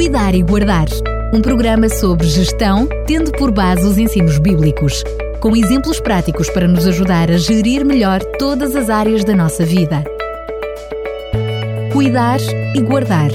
Cuidar e Guardar. Um programa sobre gestão, tendo por base os ensinos bíblicos, com exemplos práticos para nos ajudar a gerir melhor todas as áreas da nossa vida. Cuidar e Guardar.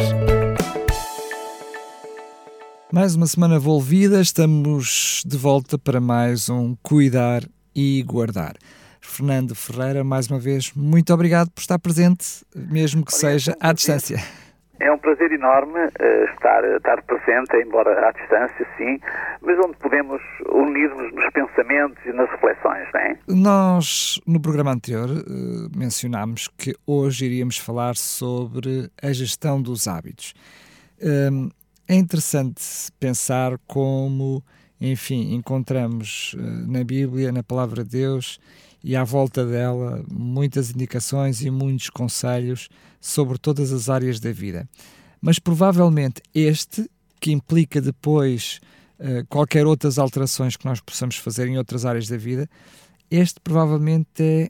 Mais uma semana envolvida, estamos de volta para mais um Cuidar e Guardar. Fernando Ferreira, mais uma vez, muito obrigado por estar presente, mesmo que Obrigado, seja à distância. É um prazer enorme uh, estar, estar presente, embora à distância, sim, mas onde podemos unir-nos nos pensamentos e nas reflexões, não é? Nós, no programa anterior, uh, mencionámos que hoje iríamos falar sobre a gestão dos hábitos. Um, é interessante pensar como, enfim, encontramos uh, na Bíblia, na Palavra de Deus e à volta dela muitas indicações e muitos conselhos sobre todas as áreas da vida. Mas provavelmente este, que implica depois uh, qualquer outras alterações que nós possamos fazer em outras áreas da vida, este provavelmente é,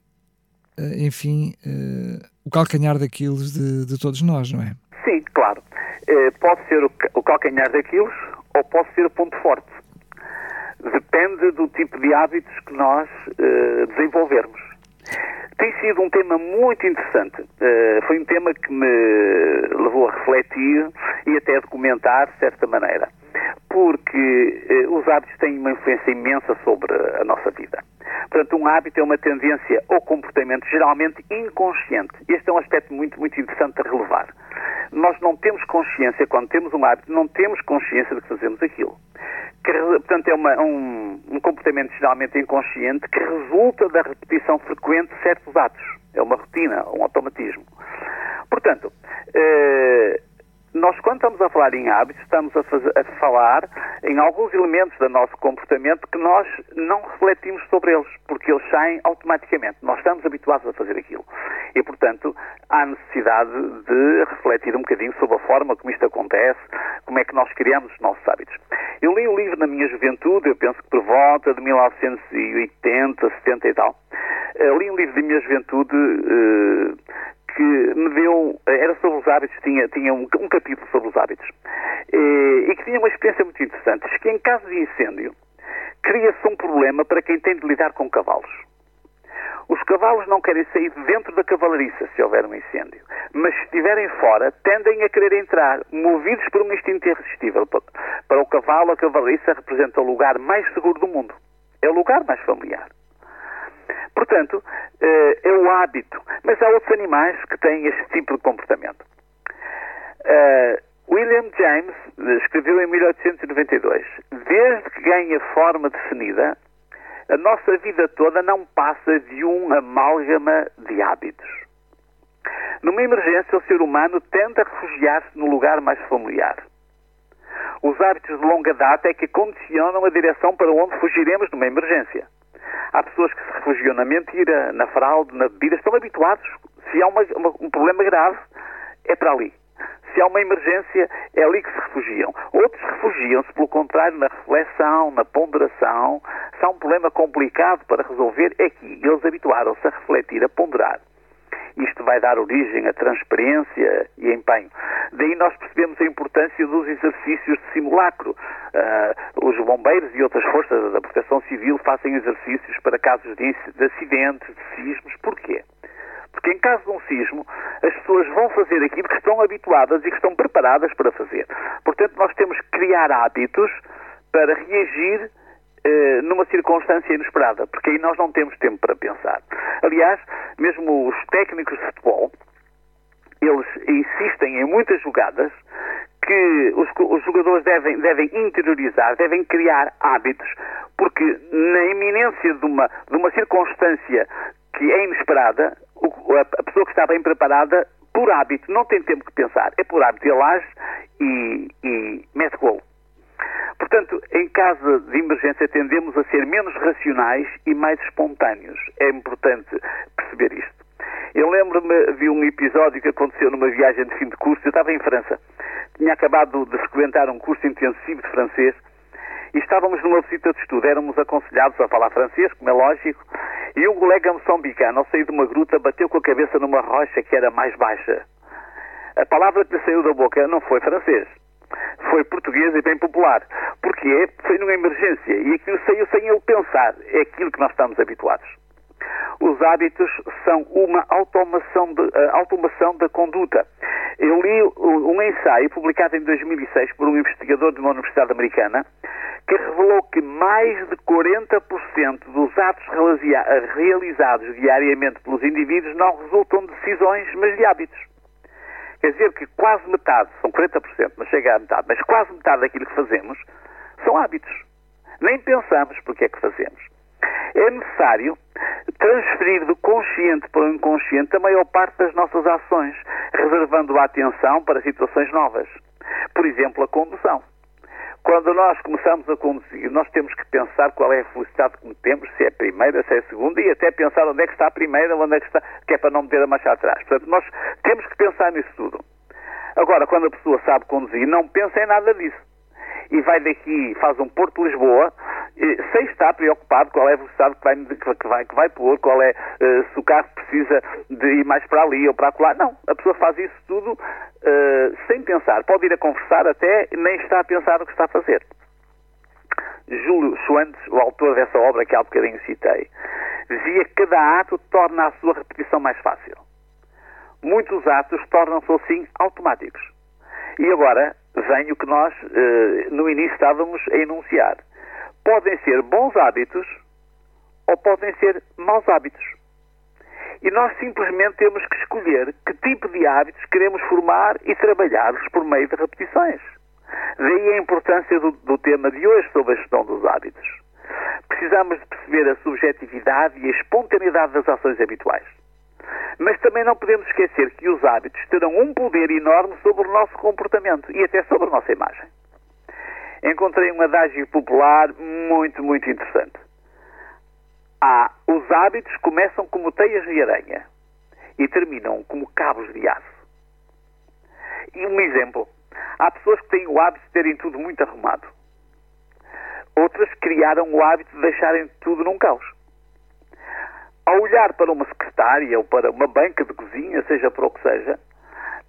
uh, enfim, uh, o calcanhar daquilo de, de todos nós, não é? Sim, claro. pode ser o, o calcanhar daquilo ou pode ser o ponto forte. Depende do tipo de hábitos que nós uh, desenvolvermos. Tem sido um tema muito interessante. Uh, foi um tema que me levou a refletir e até a documentar de certa maneira. Porque uh, os hábitos têm uma influência imensa sobre a nossa vida. Portanto, um hábito é uma tendência ou comportamento geralmente inconsciente. Este é um aspecto muito, muito interessante a relevar. Nós não temos consciência, quando temos um hábito, não temos consciência de que fazemos aquilo. Que, portanto, é uma, um, um, comportamento geralmente inconsciente que resulta da repetição frequente de certos atos. É uma rotina, um automatismo. Portanto, eh, nós, quando estamos a falar em hábitos, estamos a, fazer, a, falar em alguns elementos do nosso comportamento que nós não refletimos sobre eles, porque eles saem automaticamente. Nós estamos habituados a fazer aquilo. E, portanto, há necessidade de refletir um bocadinho sobre a forma como isto acontece, como é que nós criamos os nossos hábitos. Eu li um livro na minha juventude, eu penso que por volta de 1980, 70 e tal. Eu li um livro da minha juventude. Uh, que me deu, era os hábitos, tinha, tinha um, um capítulo sobre os hábitos, e, e, que tinha uma experiência muito interessante, que em caso de incêndio, cria-se um problema para quem tem de lidar com cavalos. Os cavalos não querem sair de dentro da cavalariça se houver um incêndio, mas se estiverem fora, tendem a querer entrar, movidos por um instinto irresistível. Para o cavalo, a cavalariça representa o lugar mais seguro do mundo. É o lugar mais familiar. Portanto, eh, é o hábito. Mas há outros animais que têm este tipo de comportamento. Uh, William James escreveu em 1892: Desde que ganha forma definida, a nossa vida toda não passa de um amálgama de hábitos. Numa emergência, o ser humano tende a refugiar-se no lugar mais familiar. Os hábitos de longa data é que condicionam a direção para onde fugiremos numa emergência. Há pessoas que se refugiam na mentira, na fraude, na bebida, estão habituados. Se há uma, uma, um problema grave, é para ali. Se há uma emergência, é ali que se refugiam. Outros refugiam-se, pelo contrário, na reflexão, na ponderação. Se há um problema complicado para resolver, é aqui. Eles habituaram-se a refletir, a ponderar. Isto vai dar origem a transparência e empenho. Daí nós percebemos a importância dos exercícios de simulacro. Uh, os bombeiros e outras forças da proteção civil fazem exercícios para casos de, de acidentes, de sismos. Porquê? Porque em caso de um sismo, as pessoas vão fazer aquilo que estão habituadas e que estão preparadas para fazer. Portanto, nós temos que criar hábitos para reagir eh, numa circunstância inesperada, porque aí nós não temos tempo para pensar. Aliás, mesmo os técnicos de futebol, eles insistem em muitas jogadas que os, os, jogadores devem, devem interiorizar, devem criar hábitos, porque na iminência de uma, de uma circunstância que é inesperada, a, pessoa que está bem preparada, por hábito, não tem tempo de pensar, é por hábito, ele age e, e mete gol. Portanto, em caso de emergência, tendemos a ser menos racionais e mais espontâneos. É importante perceber isto. Eu lembro-me de um episódio que aconteceu numa viagem de fim de curso. Eu estava em França. Tinha acabado de frequentar um curso intensivo de francês e estávamos numa visita de estudo. Éramos aconselhados a falar francês, como é lógico, e um colega moçambicano, ao sair de uma gruta, bateu com a cabeça numa rocha que era mais baixa. A palavra que lhe saiu da boca não foi francês, foi português e bem popular. Porque foi numa emergência e aquilo saiu sem ele pensar. É aquilo que nós estamos habituados. Os hábitos são uma automação, de, uh, automação da conduta. Eu li um ensaio publicado em 2006 por um investigador de uma universidade americana que revelou que mais de 40% dos atos realizados diariamente pelos indivíduos não resultam de decisões, mas de hábitos. Quer dizer que quase metade, são 40%, mas chega a metade, mas quase metade daquilo que fazemos são hábitos. Nem pensamos porque é que fazemos. É necessário transferir do consciente para o inconsciente a maior parte das nossas ações, reservando a atenção para situações novas. Por exemplo, a condução. Quando nós começamos a conduzir, nós temos que pensar qual é a velocidade que metemos, se é primeira, se é segunda, e até pensar onde é que está a primeira, onde é que está, que é para não meter a marcha atrás. Portanto, nós temos que pensar nisso tudo. Agora, quando a pessoa sabe conduzir, não pensa em nada disso. E vai daqui, faz um Porto-Lisboa, sem estar preocupado qual é a velocidade que vai, que vai, que vai pôr, qual é, uh, se o carro precisa de ir mais para ali ou para lá. Não, a pessoa faz isso tudo uh, sem pensar. Pode ir a conversar até, nem está a pensar no que está a fazer. Júlio Schwantes, o autor dessa obra que há bocadinho citei, dizia que cada ato torna a sua repetição mais fácil. Muitos atos tornam-se assim automáticos. E agora vem o que nós, uh, no início, estávamos a enunciar podem ser bons hábitos ou podem ser maus hábitos. E nós simplesmente temos que escolher que tipo de hábitos queremos formar e trabalhá-los por meio de repetições. Daí a importância do, do, tema de hoje sobre a gestão dos hábitos. Precisamos de perceber a subjetividade e a espontaneidade das ações habituais. Mas também não podemos esquecer que os hábitos terão um poder enorme sobre o nosso comportamento e até sobre a nossa imagem encontrei um adágio popular muito, muito interessante. Há, os hábitos começam como teias de aranha e terminam como cabos de aço. E um exemplo. Há pessoas que têm o hábito de terem tudo muito arrumado. Outras criaram o hábito de deixarem tudo num caos. Ao olhar para uma secretária ou para uma banca de cozinha, seja para o que seja,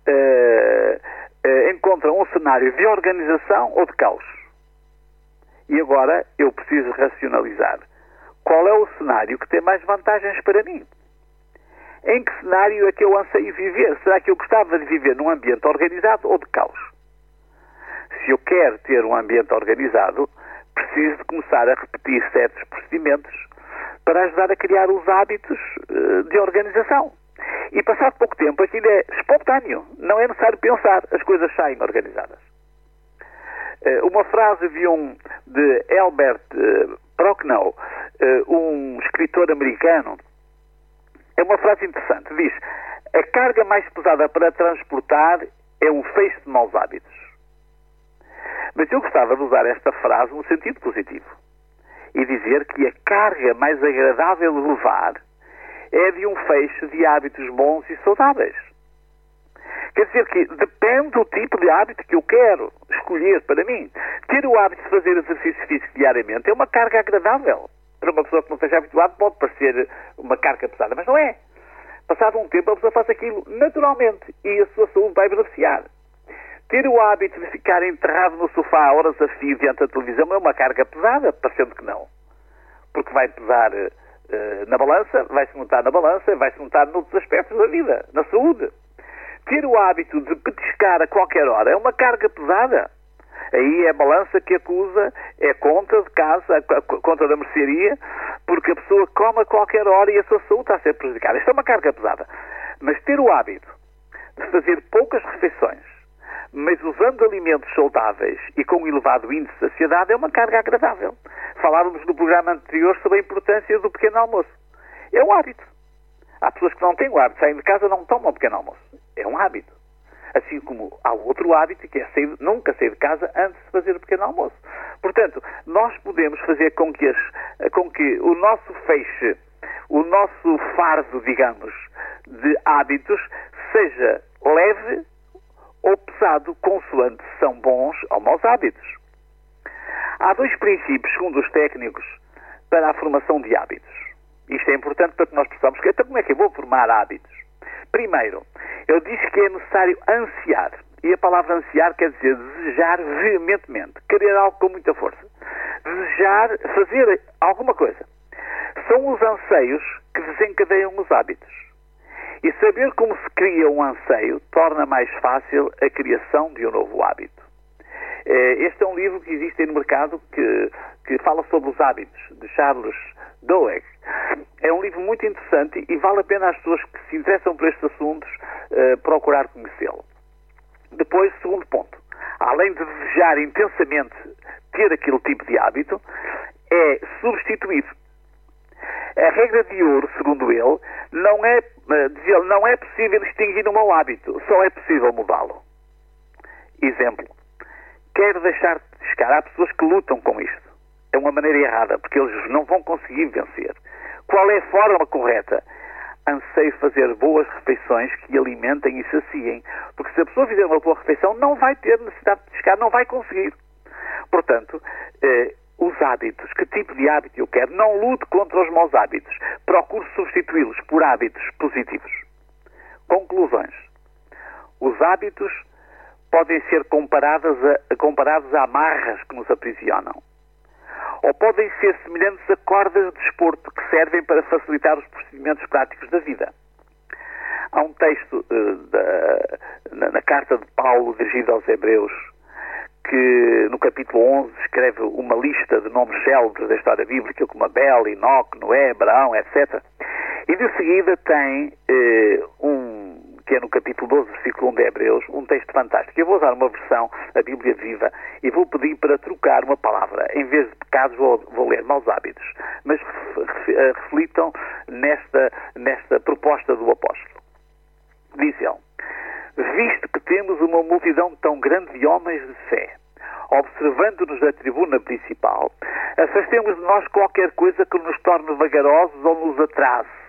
uh, encontram um cenário de organização ou de caos. E agora eu preciso racionalizar. Qual é o cenário que tem mais vantagens para mim? Em que cenário é que eu anseio viver? Será que eu gostava de viver num ambiente organizado ou de caos? Se eu quero ter um ambiente organizado, preciso de começar a repetir certos procedimentos para ajudar a criar os hábitos uh, de organização. E passado pouco tempo aquilo é espontâneo, não é necessário pensar, as coisas saem organizadas. Eh, uma frase de um de Albert uh, Prochnow, uh, um escritor americano, é uma frase interessante. Diz: A carga mais pesada para transportar é um feixe de maus hábitos. Mas eu gostava de usar esta frase no sentido positivo e dizer que a carga mais agradável de levar é de um feixe de hábitos bons e saudáveis. Quer dizer que depende do tipo de hábito que eu quero escolher para mim. Ter o hábito de fazer exercício físico diariamente é uma carga agradável. Para uma pessoa que não esteja habituada pode parecer uma carga pesada, mas não é. Passado um tempo a pessoa faz aquilo naturalmente e a sua saúde vai beneficiar. Ter o hábito de ficar enterrado no sofá horas a fio diante da televisão é uma carga pesada, parecendo que não. Porque vai pesar uh, na balança, vai-se montar na balança, vai-se montar noutros aspectos da vida, na saúde ter o hábito de petiscar a qualquer hora é uma carga pesada. Aí é a balança que acusa, é conta de casa, a conta da mercearia, porque a pessoa come a qualquer hora e a sua saúde está a ser prejudicada. Isto é uma carga pesada. Mas ter o hábito de fazer poucas refeições, mas usando alimentos saudáveis e com um elevado índice de saciedade, é uma carga agradável. Falávamos no programa anterior sobre a importância do pequeno almoço. É um hábito. Há pessoas que não têm o hábito, saem de casa não tomam pequeno almoço. É um hábito. Assim como há outro hábito que é sair, nunca sair de casa antes de fazer o pequeno almoço. Portanto, nós podemos fazer com que, as, com que o nosso feixe, o nosso fardo, digamos, de hábitos seja leve ou pesado, consoante são bons ou maus hábitos. Há dois princípios, segundo os técnicos, para a formação de hábitos. Isto é importante para que nós possamos. Então, como é que eu vou formar hábitos? Primeiro, eu disse que é necessário ansiar. E a palavra ansiar quer dizer desejar veementemente, querer algo com muita força. Desejar fazer alguma coisa. São os anseios que desencadeiam os hábitos. E saber como se cria um anseio torna mais fácil a criação de um novo hábito. Eh, este é um livro que existe no mercado que, que fala sobre os hábitos, de Charles Duhigg. É um livro muito interessante e vale a pena às pessoas que se interessam por estes assuntos uh, procurar conhecê-lo. Depois, segundo ponto, além de desejar intensamente ter aquele tipo de hábito, é substituir. A regra de ouro, segundo ele, não é, eh, diz ele, não é possível extinguir um mau hábito, só é possível mudá-lo. Exemplo. Quero deixar de chegar. Há pessoas que lutam com isto. É uma maneira errada, porque eles não vão conseguir vencer. Qual é a forma correta? Anseio fazer boas refeições que alimentem e saciem. Porque se a pessoa fizer uma boa refeição, não vai ter necessidade de chegar, não vai conseguir. Portanto, eh, os hábitos, que tipo de hábito eu quero? Não lute contra os maus hábitos. Procure substituí-los por hábitos positivos. Conclusões. Os hábitos podem ser comparados a, comparados a amarras que nos aprisionam ou podem ser semelhantes a cordas de desporto que servem para facilitar os procedimentos práticos da vida. Há um texto uh, da, na, na, carta de Paulo dirigida aos Hebreus que no capítulo 11 escreve uma lista de nomes célebres da história bíblica como Abel, Enoque, Noé, Abraão, etc. E de seguida tem um que é no capítulo 12, versículo 1 de Hebreus, um texto fantástico. Eu vou usar uma versão, a Bíblia Viva, e vou pedir para trocar uma palavra. Em vez de pecados, vou, vou ler maus hábitos. Mas eh, reflitam nesta, nesta proposta do apóstolo. Diz ele, visto que temos uma multidão tão grande de homens de fé, observando-nos da tribuna principal, afastemos de nós qualquer coisa que nos torne vagarosos ou nos atrase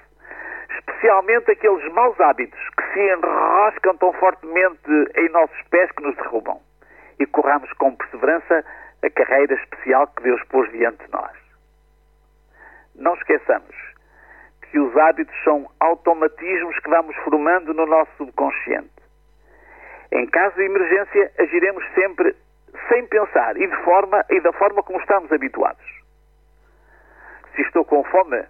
especialmente aqueles maus hábitos que se enroscam tão fortemente em nossos pés que nos derrubam. E corramos com perseverança a carreira especial que Deus pôs diante de nós. Não esqueçamos que os hábitos são automatismos que vamos formando no nosso subconsciente. Em caso de emergência, agiremos sempre sem pensar e, de forma, e da forma como estamos habituados. Se estou com fome,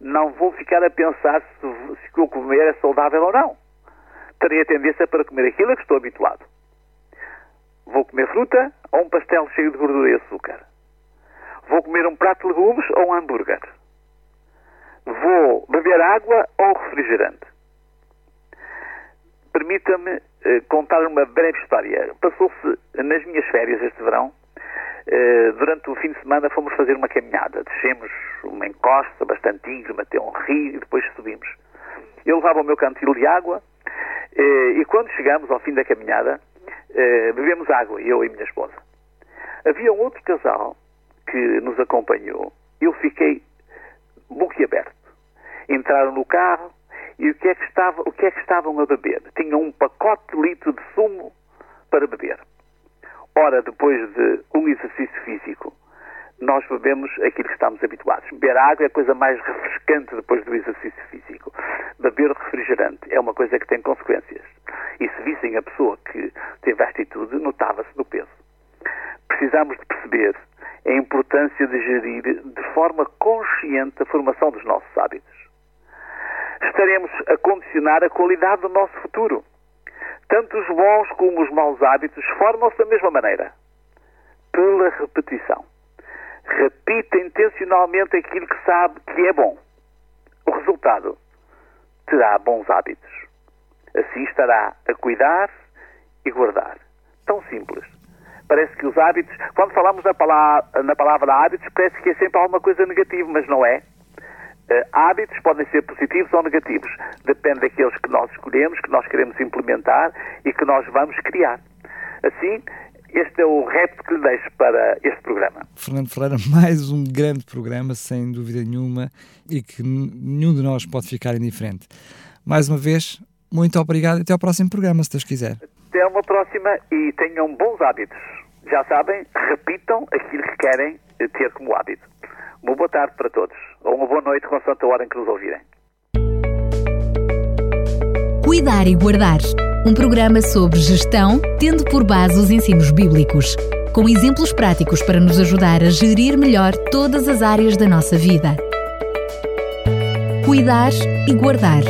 não vou ficar a pensar se, se o que eu comer é saudável ou não. Terei a tendência para comer aquilo a que estou habituado. Vou comer fruta ou um pastel cheio de gordura e açúcar. Vou comer um prato de legumes ou um hambúrguer. Vou beber água ou refrigerante. Permita-me eh, contar uma breve história. Passou-se nas minhas férias este verão durante o fim de semana fomos fazer uma caminhada. Descemos uma encosta bastante íngreme até um rio e depois subimos. Eu levava o meu cantil de água eh, e quando chegamos ao fim da caminhada, eh, bebemos água, eu e minha esposa. Havia um outro casal que nos acompanhou. Eu fiquei boquiaberto. Entraram no carro e o que é que, estava, o que, é que estavam a beber? Tinham um pacote de litro de sumo para beber. Ora, depois de um exercício físico, nós bebemos aquilo que estamos habituados. Beber água é a coisa mais refrescante depois do exercício físico. Beber refrigerante é uma coisa que tem consequências. E se vissem a pessoa que teve a atitude, notava-se no peso. Precisamos de perceber a importância de gerir de forma consciente a formação dos nossos hábitos. Estaremos a condicionar a qualidade do nosso futuro. Tanto os bons como os maus hábitos formam-se da mesma maneira. Pela repetição. Repita intencionalmente aquilo que sabe que é bom. O resultado terá bons hábitos. Assim estará a cuidar e guardar. Tão simples. Parece que os hábitos, quando falamos na palavra, na palavra hábitos, parece que é sempre alguma coisa negativa, mas não é. Uh, hábitos podem ser positivos ou negativos. Depende daqueles que nós escolhemos, que nós queremos implementar e que nós vamos criar. Assim, este é o repto que lhe deixo para este programa. Fernando Ferreira, mais um grande programa, sem dúvida nenhuma, e que nenhum de nós pode ficar indiferente. Mais uma vez, muito obrigado e até ao próximo programa, se Deus quiser. Até uma próxima e tenham bons hábitos. Já sabem, repitam aquilo que querem ter como hábito. Uma boa tarde para todos, ou uma boa noite, com a hora em que nos ouvirem. Cuidar e guardar um programa sobre gestão, tendo por base os ensinos bíblicos, com exemplos práticos para nos ajudar a gerir melhor todas as áreas da nossa vida. Cuidar e guardar